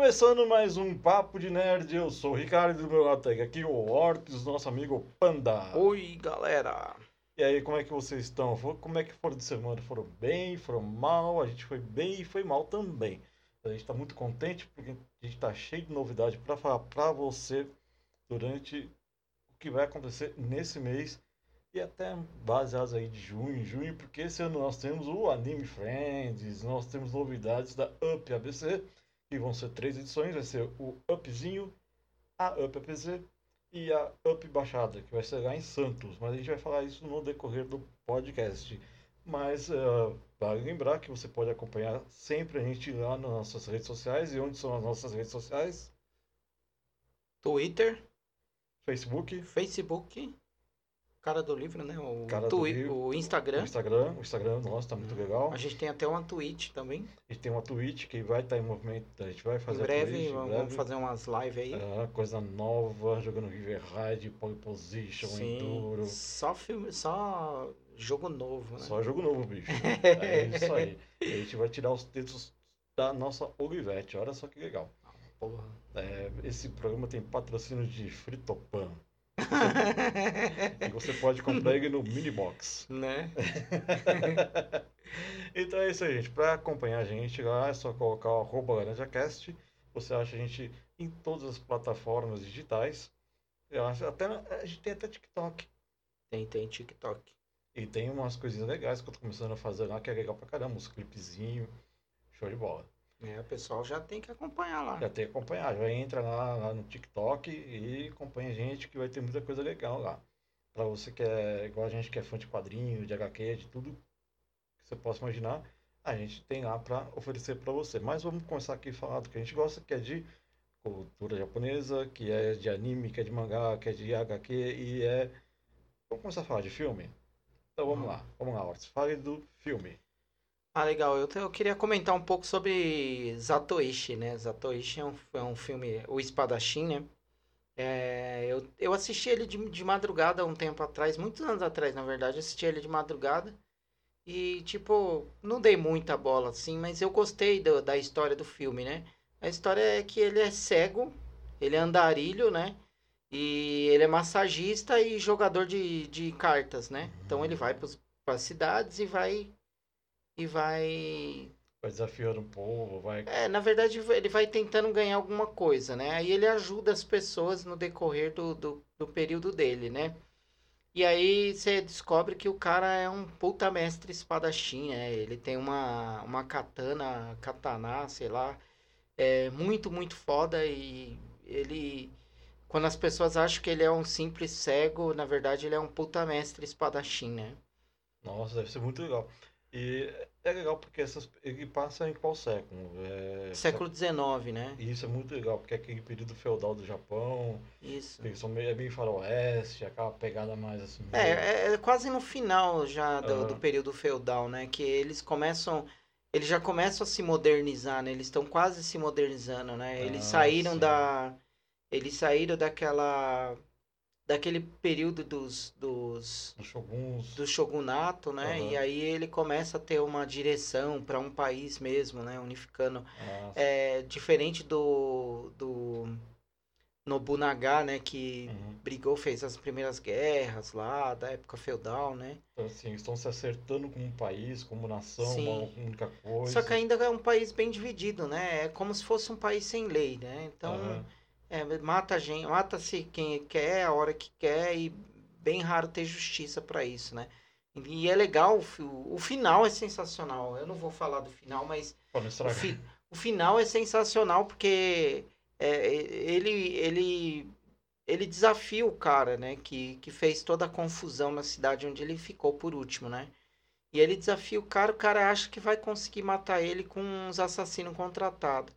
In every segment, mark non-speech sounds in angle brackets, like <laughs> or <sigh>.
Começando mais um Papo de Nerd, eu sou o Ricardo do meu lado tem aqui o Ortiz, nosso amigo Panda. Oi, galera. E aí, como é que vocês estão? Como é que foram de semana? Foram bem, foram mal? A gente foi bem e foi mal também. A gente está muito contente porque a gente está cheio de novidade para falar para você durante o que vai acontecer nesse mês e até baseados aí de junho, junho, porque esse ano nós temos o Anime Friends, nós temos novidades da Up ABC, que vão ser três edições, vai ser o Upzinho, a Up APZ e a Up Baixada, que vai ser lá em Santos, mas a gente vai falar isso no decorrer do podcast. Mas eh, vale lembrar que você pode acompanhar sempre a gente lá nas nossas redes sociais. E onde são as nossas redes sociais? Twitter, Facebook, Facebook, cara do livro, né? O, Cara Twi- Livro. o o Instagram. Instagram. O Instagram nosso tá muito legal. A gente tem até uma Twitch também. A gente tem uma Twitch que vai estar em movimento. A gente vai Em fazer a breve, Twitch, em vamos breve. fazer umas lives aí. É, coisa nova, jogando River Ride, Pole Position, Enduro. Só filme, só jogo novo, né? Só jogo novo, bicho. <laughs> É isso aí. A gente vai tirar os dedos da nossa Olivete. Olha só que legal. Porra. É, esse programa tem patrocínio de Fritopan. <laughs> Você pode comprar ele no Minibox. né? <laughs> então é isso aí, gente. Para acompanhar a gente lá, é só colocar o arroba LaranjaCast. Você acha a gente em todas as plataformas digitais. Eu acho, até, a gente tem até TikTok. Tem, tem TikTok. E tem umas coisinhas legais que eu tô começando a fazer lá, que é legal pra caramba. Uns clipezinhos. Show de bola. É, o pessoal já tem que acompanhar lá. Já tem que acompanhar. Já entra lá, lá no TikTok e acompanha a gente, que vai ter muita coisa legal lá. Pra você que é igual a gente que é fã de quadrinho, de HQ, de tudo que você possa imaginar, a gente tem lá pra oferecer pra você. Mas vamos começar aqui a falar do que a gente gosta, que é de cultura japonesa, que é de anime, que é de mangá, que é de HQ e é. Vamos começar a falar de filme? Então vamos lá, vamos lá, Ortiz. Fale do filme. Ah, legal. Eu, eu queria comentar um pouco sobre Zatoichi, né? Zatoichi é um, é um filme, o Espadachim, né? É, eu, eu assisti ele de, de madrugada um tempo atrás, muitos anos atrás, na verdade, eu assisti ele de madrugada. E, tipo, não dei muita bola, assim, mas eu gostei do- da história do filme, né? A história é que ele é cego, ele é andarilho, né? E ele é massagista e jogador de, de cartas, né? Então ele vai para as cidades e vai e vai. Vai desafiando o povo, vai. É, na verdade, ele vai tentando ganhar alguma coisa, né? Aí ele ajuda as pessoas no decorrer do, do, do período dele, né? E aí você descobre que o cara é um puta mestre espadachim, né? Ele tem uma, uma katana, katana, sei lá, é muito, muito foda e ele... Quando as pessoas acham que ele é um simples cego, na verdade ele é um puta mestre espadachim, né? Nossa, deve ser muito legal. E é legal porque essas, ele passa em qual século? É, Século XIX, né? E isso é muito legal, porque é aquele período feudal do Japão, Isso. eles são meio, é meio faroeste, aquela pegada mais assim. meio- É, é, é quase no final já do, Aham. do período feudal, né? Que eles começam. Eles já começam a se modernizar, né? Eles estão quase se modernizando, né? Eles Ah, saíram sim. da. Eles saíram daquela. Daquele período dos. dos Os shoguns. do shogunato, né? Aham. E aí ele começa a ter uma direção para um país mesmo, né? Unificando. É diferente do. do Nobunaga, né? Que uhum. brigou, fez as primeiras guerras lá, da época feudal, né? Então, assim, estão se acertando como um país, como nação, Sim. uma única coisa. Só que ainda é um país bem dividido, né? É como se fosse um país sem lei, né? Então, Aham. É, mata a gente, mata-se quem quer, a hora que quer, e bem raro ter justiça para isso, né? E é legal, o o final é sensacional. Eu não vou falar do final, mas o, fi- o final é sensacional porque é, ele, ele, ele desafia o cara, né? Que, que fez toda a confusão na cidade onde ele ficou por último, né? E ele desafia o cara, o cara acha que vai conseguir matar ele com uns assassinos contratados.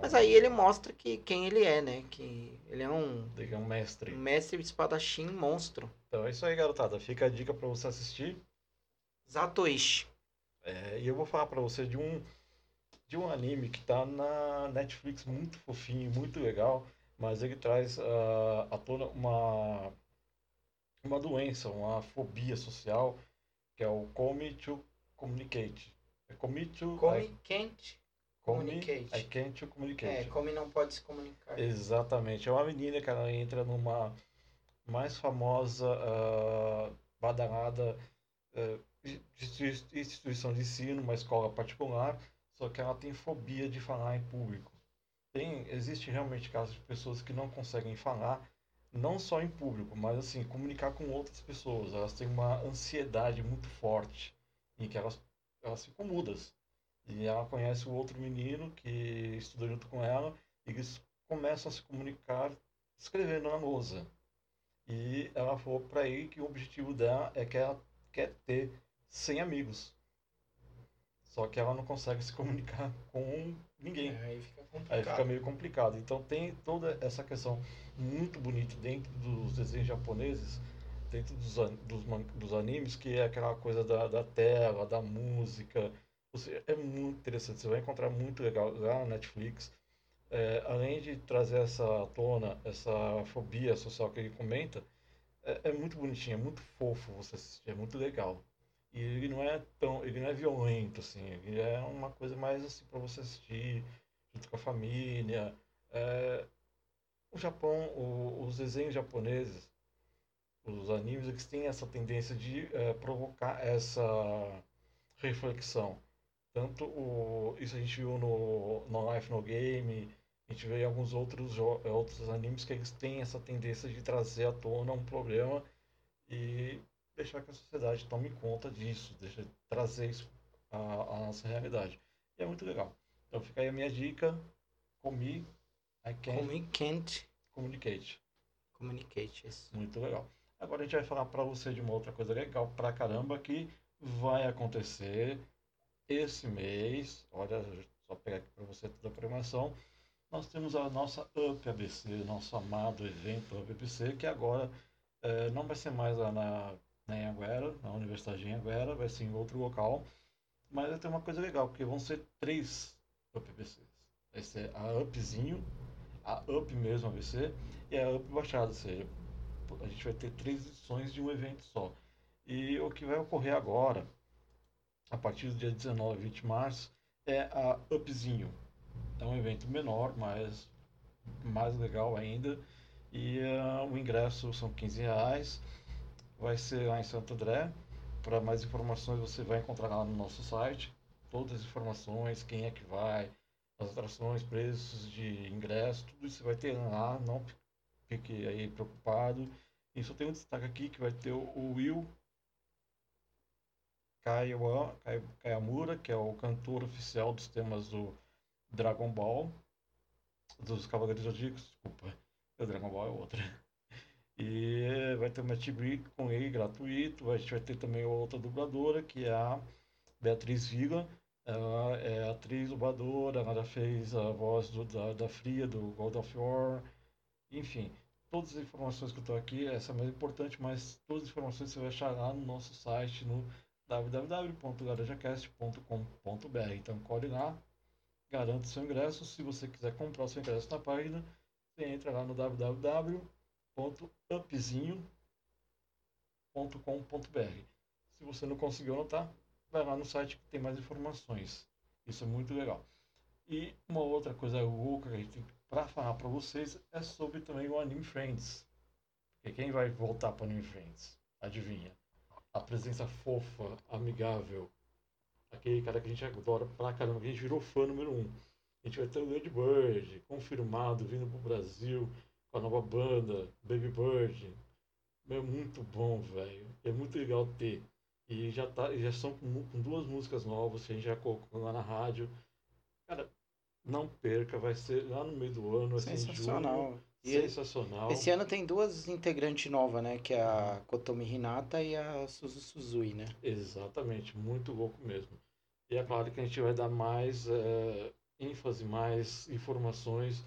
Mas aí ele mostra que quem ele é, né? Que ele é um, Ele é um mestre. um mestre espadachim monstro. Então é isso aí, garotada. Fica a dica pra você assistir. Zatoichi. É, e eu vou falar pra você de um de um anime que tá na Netflix muito fofinho, muito legal, mas ele traz ah, à tona uma uma doença, uma fobia social, que é o Come to Communicate. É Come to Come quente. Come, Communicate. I can't communicate. É, come não pode se comunicar. Exatamente. É uma menina que ela entra numa mais famosa uh, badalada uh, instituição de ensino, uma escola particular, só que ela tem fobia de falar em público. Tem, existe realmente casos de pessoas que não conseguem falar, não só em público, mas assim, comunicar com outras pessoas. Elas têm uma ansiedade muito forte, em que elas, elas ficam mudas. E ela conhece o outro menino que estuda junto com ela, e eles começam a se comunicar escrevendo na lousa. E ela falou para ele que o objetivo dela é que ela quer ter 100 amigos. Só que ela não consegue se comunicar com ninguém. É, aí fica complicado. Aí fica meio complicado. Então tem toda essa questão muito bonita dentro dos desenhos japoneses, dentro dos, dos, dos animes, que é aquela coisa da, da tela, da música. É muito interessante. Você vai encontrar muito legal lá na Netflix. É, além de trazer essa tona, essa fobia social que ele comenta, é, é muito bonitinho, é muito fofo você assistir, é muito legal. E ele não é tão, ele não é violento assim, ele é uma coisa mais assim para você assistir junto com a família. É, o Japão, o, os desenhos japoneses, os animes, eles têm essa tendência de é, provocar essa reflexão. Tanto o, isso a gente viu no, no Life no Game, a gente vê em alguns outros, outros animes que eles têm essa tendência de trazer à tona um problema e deixar que a sociedade tome conta disso, deixa trazer isso à, à nossa realidade. E é muito legal. Então fica aí a minha dica. Comi, I can't, can't communicate. communicate. Isso. Muito legal. Agora a gente vai falar para você de uma outra coisa legal pra caramba que vai acontecer esse mês. Olha, só pegar aqui para você toda a programação. Nós temos a nossa UP ABC, nosso amado evento UP ABC, que agora eh, não vai ser mais lá na na Anhanguera, na Universidade de vai ser em outro local. Mas vai ter uma coisa legal, porque vão ser três UPBCs. Vai ser a UPzinho, a UP mesmo ABC e a UP Baixada, ou seja, a gente vai ter três edições de um evento só. E o que vai ocorrer agora, a partir do dia 19 e 20 de março, é a UPzinho. É um evento menor, mas mais legal ainda. E uh, o ingresso são 15 reais vai ser lá em Santo André. Para mais informações você vai encontrar lá no nosso site todas as informações, quem é que vai, as atrações, preços de ingresso, tudo isso vai ter lá, não fique aí preocupado. E só tem um destaque aqui que vai ter o Will Kayamura, que é o cantor oficial dos temas do Dragon Ball, dos Cavaleiros Zodíacos, desculpa, o Dragon Ball é outra. E vai ter uma break com ele gratuito. A gente vai ter também outra dubladora, que é a Beatriz Vila. Ela é atriz dubladora, ela fez a voz do, da, da Fria, do God of War. Enfim, todas as informações que eu estou aqui, essa é mais importante, mas todas as informações você vai achar lá no nosso site, no www.garajacast.com.br. Então, corre lá, garante seu ingresso. Se você quiser comprar seu ingresso na página, você entra lá no www www.upzinho.com.br. Se você não conseguiu anotar, vai lá no site que tem mais informações. Isso é muito legal. E uma outra coisa louca que a gente tem para falar para vocês é sobre também o Anime Friends. Porque quem vai voltar para o Anime Friends? Adivinha? A presença fofa, amigável. Aquele cara que a gente adora pra caramba, que a gente virou fã número um. A gente vai ter o Lady Bird confirmado, vindo pro Brasil com a nova banda, Baby Bird. É muito bom, velho. É muito legal ter. E já, tá, já são com, duas músicas novas que a gente já colocou lá na rádio. Cara, não perca, vai ser lá no meio do ano, vai Sensacional. Ser Sensacional. Esse ano tem duas integrantes novas, né? Que é a Kotomi Hinata e a Suzu Suzui, né? Exatamente, muito louco mesmo. E é claro que a gente vai dar mais é, ênfase, mais informações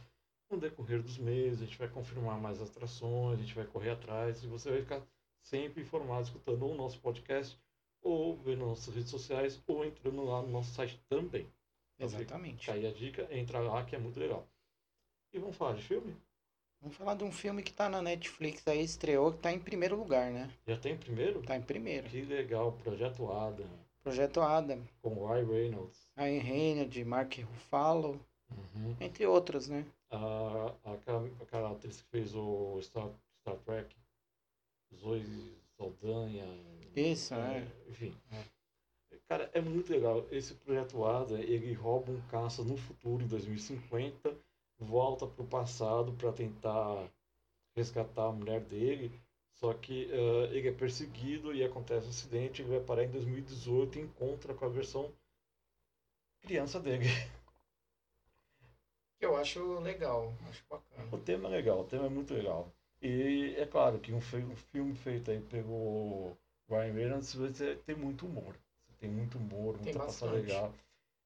no decorrer dos meses, a gente vai confirmar mais atrações, a gente vai correr atrás e você vai ficar sempre informado, escutando o nosso podcast, ou vendo nossas redes sociais, ou entrando lá no nosso site também. Então, Exatamente. Aí a dica, entra lá que é muito legal. E vamos falar de filme? Vamos falar de um filme que tá na Netflix aí, estreou, que tá em primeiro lugar, né? Já tem em primeiro? Tá em primeiro. Que legal, Projeto Ada. Projeto Adam. Com o Ryan Reynolds. Ryan Reynolds, Mark Ruffalo, Uhum. entre outros, né? A, aquela, aquela atriz que fez o Star, Star Trek, Zoe Saldanha. Isso, é, né? Enfim. Cara, é muito legal. Esse projeto ADA, ele rouba um caça no futuro, em 2050, volta para o passado para tentar resgatar a mulher dele. Só que eh, ele é perseguido e acontece um acidente. Ele vai parar em 2018 e encontra com a versão criança dele. <laughs> Que eu acho legal, acho bacana. O tema é legal, o tema é muito legal. E é claro que um, um filme feito aí pelo Ryan Reynolds você tem muito humor. Você tem muito humor, Tem muita passada legal.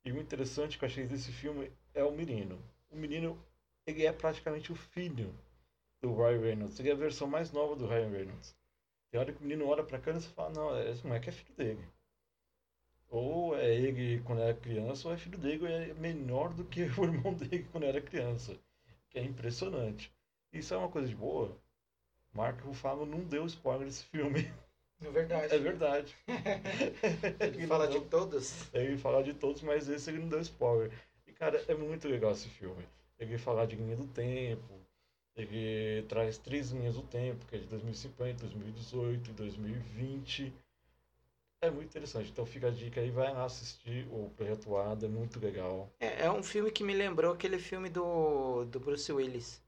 E o interessante que eu achei desse filme é o menino. O menino, ele é praticamente o filho do Ryan Reynolds. Ele é a versão mais nova do Ryan Reynolds. Tem hora que o menino olha pra câmera e fala, não, esse moleque é filho dele. Ou é ele quando era criança, ou é filho dele, ou é menor do que <laughs> o irmão dele quando era criança. Que é impressionante. Isso é uma coisa de boa. Mark Ruffalo não deu spoiler desse filme. É verdade. <laughs> É verdade. <laughs> Ele fala de todos. Ele fala de todos, mas esse ele não deu spoiler. Cara, é muito legal esse filme. Ele fala de linha do tempo. Ele traz três linhas do tempo, que é de 2050, 2018 e 2020. É muito interessante. Então fica a dica aí, vai lá assistir o Projeto Ada, é muito legal. É, é um filme que me lembrou aquele filme do, do Bruce Willis.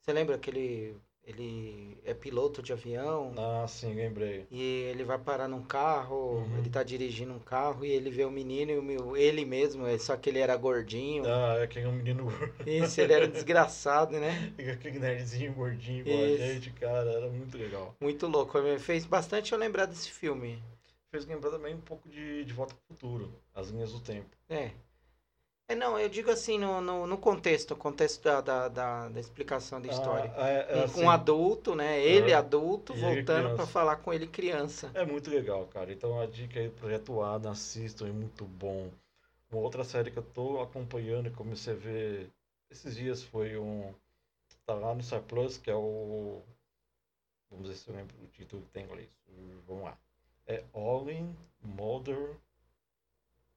Você lembra aquele. Ele é piloto de avião Ah, sim, lembrei. e ele vai parar num carro, Uhum. ele tá dirigindo um carro e ele vê o menino e o meu, ele mesmo, é só que ele era gordinho. Ah, é aquele menino Isso, ele era desgraçado, né? <laughs> aquele nerdzinho gordinho igual a gente, cara, era muito legal. Muito louco. Me Fez bastante eu lembrar desse filme. Fez lembrar também um pouco de, de Volta pro Futuro, as linhas do tempo. É. É, não, eu digo assim, no, no, no contexto, contexto da, da, da, da explicação da história. Ah, é, é um, assim, um adulto, né? Ele Aham. adulto, ele voltando pra falar com ele criança. É muito legal, cara. Então a dica aí, Projeto Ada, assistam, é muito bom. Uma outra série que eu tô acompanhando e comecei a ver esses dias foi um. Tá lá no Star Plus, que é o. Vamos ver se eu lembro o título que tem em inglês. Vamos lá. É All in Murder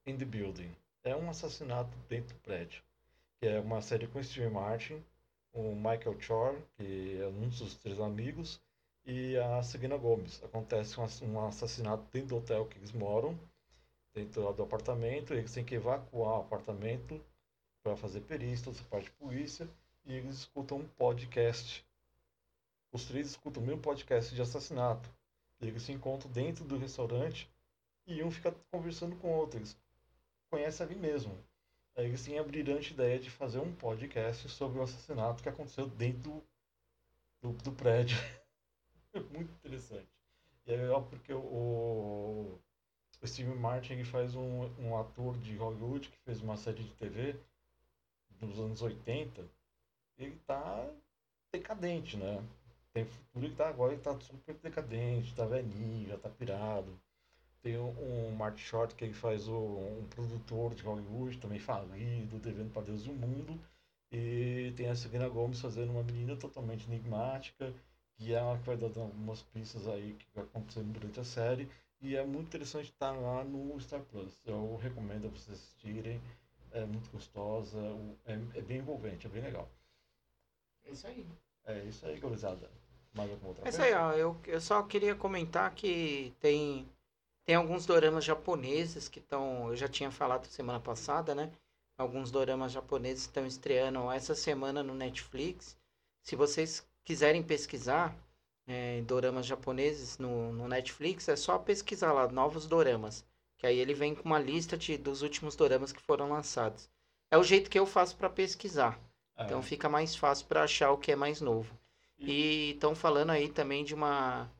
in the Building. É um assassinato dentro do prédio. Que é uma série com o Steve Martin, o Michael Chor, que é um dos três amigos, e a Selena Gomes. Acontece um, ass- assassinato dentro do hotel que eles moram, dentro do apartamento. Eles têm que evacuar o apartamento para fazer perícia, essa parte de polícia, e eles escutam um podcast. Os três escutam o mesmo podcast de assassinato. Eles se encontram dentro do restaurante e um fica conversando com o outro. Conhecem ali mesmo. Aí têm a brilhante ideia de fazer um podcast sobre o assassinato que aconteceu dentro do, do, prédio. <laughs> Muito interessante. E é legal porque o, o, Steve Martin ele faz um, um ator de Hollywood que fez uma série de TV nos anos 80. Ele tá decadente, né? Tem futuro ele tá agora, ele tá super decadente, tá velhinho, já tá pirado. Tem um, um Martin Short que ele faz o, um produtor de Hollywood, também falido, devendo para Deus e o mundo. E tem a Selena Gomes fazendo uma menina totalmente enigmática, que é ela que vai dando algumas pistas aí que vai acontecendo durante a série. E é muito interessante estar lá no Star Plus. Eu recomendo a vocês assistirem. É muito gostosa, é, é bem envolvente, é bem legal. É isso aí. É isso aí, gurizada. Mais alguma outra É isso coisa? aí, ó. Eu, eu só queria comentar que tem, tem alguns doramas japoneses que estão. Eu já tinha falado semana passada, né? Alguns doramas japoneses estão estreando essa semana no Netflix. Se vocês quiserem pesquisar é, doramas japoneses no, no Netflix, é só pesquisar lá, novos doramas. Que aí ele vem com uma lista de, dos últimos doramas que foram lançados. É o jeito que eu faço para pesquisar. É. Então fica mais fácil para achar o que é mais novo. E estão falando aí também de uma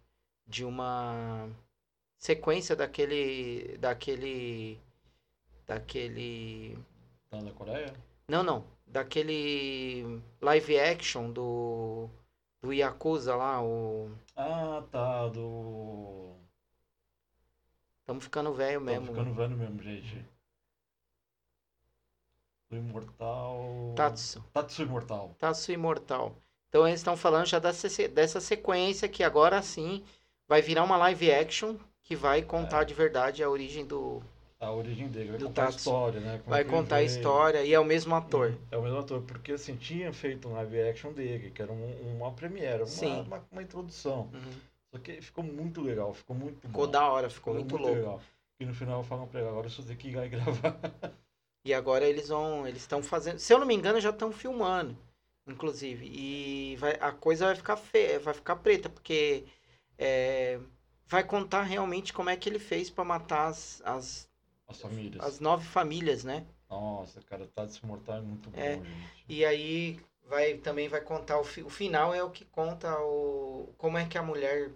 de uma sequência daquele daquele daquele Tá na Coreia? não, não, daquele live action do do Yakuza lá, o Ah, tá, do. estamos ficando velho mesmo. ficando velho mesmo, gente. Do Imortal. Tatsu, Tatsu Imortal. Tatsu Imortal. Então eles estão falando já dessa, dessa sequência que agora sim vai virar uma live action que vai contar É. de verdade a origem do. A origem dele, vai Do contar a história, né? como vai contar a história e é o mesmo ator. É o mesmo ator, porque assim, tinha feito um live action dele, que era um- uma premiere, uma, uma, uma introdução. Uhum. Só que ficou muito legal, ficou muito Ficou bom. da hora, ficou muito, louco. legal. E no final falam pra ele, agora você tem que ir lá e gravar. E agora eles vão. Eles estão fazendo. Se eu não me engano, já estão filmando. Inclusive. E vai, a coisa vai ficar feia, vai ficar preta, porque é, vai contar realmente como é que ele fez pra matar as, as, As famílias. as nove famílias, né? Nossa, cara, tá desmortal é muito bom, É. gente. E aí vai também vai contar o, fi- o final é o que conta o como é que a mulher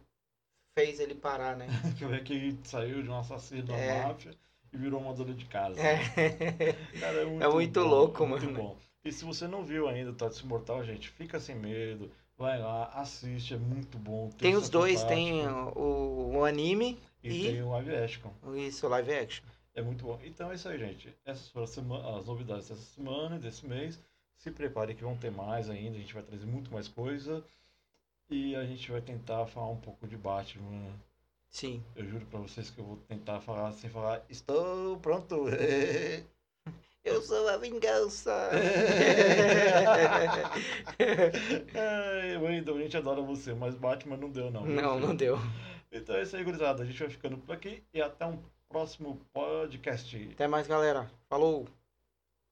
fez ele parar, né? <laughs> Como é que ele saiu de um assassino da É. máfia e virou uma dona de casa. É. Cara, é <laughs> muito, É muito bom, louco, é muito mano. bom. E se você não viu ainda o Tatsu Imortal, gente, fica sem medo. Vai lá, assiste, é muito bom. o Tem os dois, fantástico. tem o, o anime E, e- tem o live action. isso, live action. É muito bom. Então é isso aí, gente. Essas foram as, sema- as novidades dessa semana e desse mês. Se prepare que vão ter mais ainda. A gente vai trazer muito mais coisa. E a gente vai tentar falar um pouco de Batman. Sim. Eu juro pra vocês que eu vou tentar falar sem falar. Estou pronto. <laughs> Eu sou a vingança. Ai, Wendel, a gente adora você, mas Batman não deu, não. não, não deu. Então é isso aí, gurizada. A gente vai ficando por aqui e até um próximo podcast. Até mais, galera. Falou.